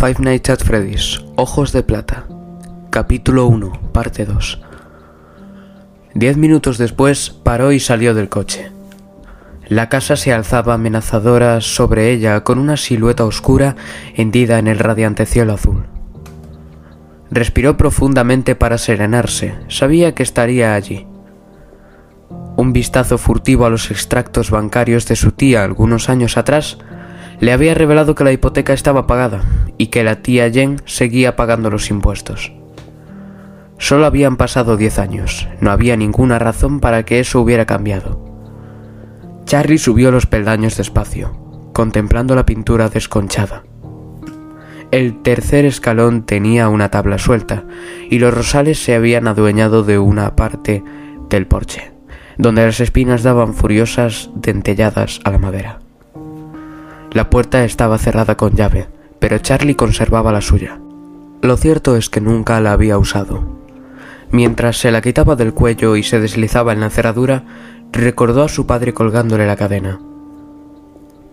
Five Nights at Freddy's, Ojos de Plata, capítulo 1, parte 2. Diez minutos después paró y salió del coche. La casa se alzaba amenazadora sobre ella con una silueta oscura hendida en el radiante cielo azul. Respiró profundamente para serenarse, sabía que estaría allí. Un vistazo furtivo a los extractos bancarios de su tía algunos años atrás le había revelado que la hipoteca estaba pagada y que la tía Jen seguía pagando los impuestos. Solo habían pasado diez años, no había ninguna razón para que eso hubiera cambiado. Charlie subió los peldaños despacio, contemplando la pintura desconchada. El tercer escalón tenía una tabla suelta y los rosales se habían adueñado de una parte del porche, donde las espinas daban furiosas dentelladas a la madera. La puerta estaba cerrada con llave, pero Charlie conservaba la suya. Lo cierto es que nunca la había usado. Mientras se la quitaba del cuello y se deslizaba en la cerradura, recordó a su padre colgándole la cadena.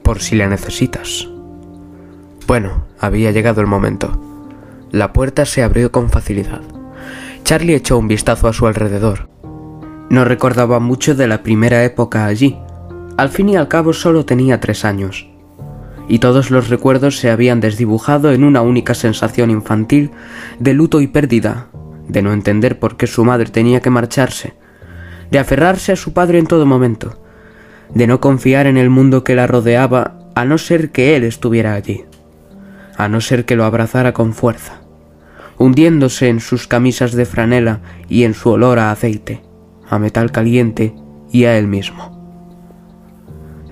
Por si la necesitas. Bueno, había llegado el momento. La puerta se abrió con facilidad. Charlie echó un vistazo a su alrededor. No recordaba mucho de la primera época allí. Al fin y al cabo solo tenía tres años y todos los recuerdos se habían desdibujado en una única sensación infantil de luto y pérdida, de no entender por qué su madre tenía que marcharse, de aferrarse a su padre en todo momento, de no confiar en el mundo que la rodeaba a no ser que él estuviera allí, a no ser que lo abrazara con fuerza, hundiéndose en sus camisas de franela y en su olor a aceite, a metal caliente y a él mismo.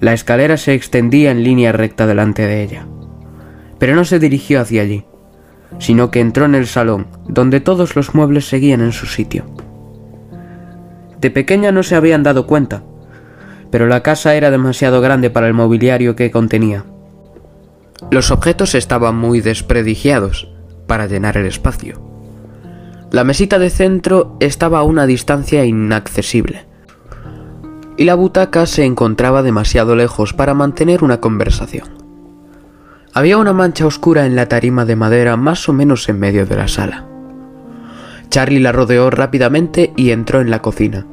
La escalera se extendía en línea recta delante de ella. Pero no se dirigió hacia allí, sino que entró en el salón, donde todos los muebles seguían en su sitio. De pequeña no se habían dado cuenta, pero la casa era demasiado grande para el mobiliario que contenía. Los objetos estaban muy despredigiados para llenar el espacio. La mesita de centro estaba a una distancia inaccesible y la butaca se encontraba demasiado lejos para mantener una conversación. Había una mancha oscura en la tarima de madera más o menos en medio de la sala. Charlie la rodeó rápidamente y entró en la cocina,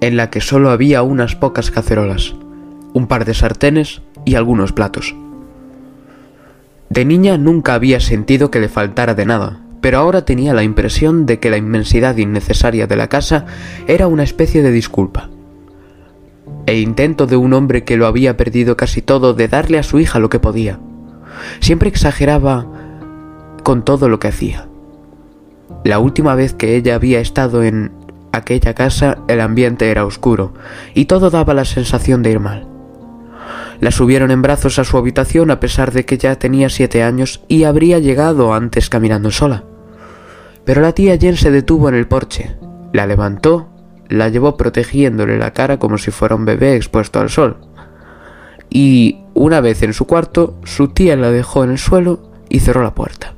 en la que solo había unas pocas cacerolas, un par de sartenes y algunos platos. De niña nunca había sentido que le faltara de nada, pero ahora tenía la impresión de que la inmensidad innecesaria de la casa era una especie de disculpa e intento de un hombre que lo había perdido casi todo de darle a su hija lo que podía. Siempre exageraba con todo lo que hacía. La última vez que ella había estado en aquella casa el ambiente era oscuro y todo daba la sensación de ir mal. La subieron en brazos a su habitación a pesar de que ya tenía siete años y habría llegado antes caminando sola. Pero la tía Jen se detuvo en el porche, la levantó la llevó protegiéndole la cara como si fuera un bebé expuesto al sol. Y una vez en su cuarto, su tía la dejó en el suelo y cerró la puerta.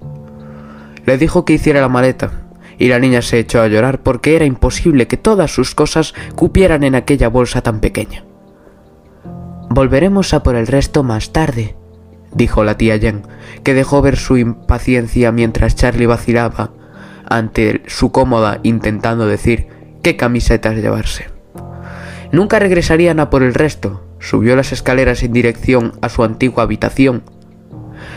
Le dijo que hiciera la maleta, y la niña se echó a llorar porque era imposible que todas sus cosas cupieran en aquella bolsa tan pequeña. Volveremos a por el resto más tarde, dijo la tía Jen, que dejó ver su impaciencia mientras Charlie vacilaba ante su cómoda intentando decir qué camisetas llevarse. Nunca regresarían a por el resto. Subió las escaleras en dirección a su antigua habitación.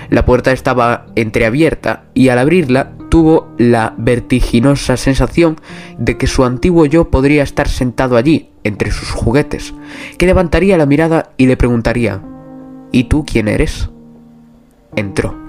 La puerta estaba entreabierta y al abrirla tuvo la vertiginosa sensación de que su antiguo yo podría estar sentado allí, entre sus juguetes, que levantaría la mirada y le preguntaría ¿Y tú quién eres? Entró.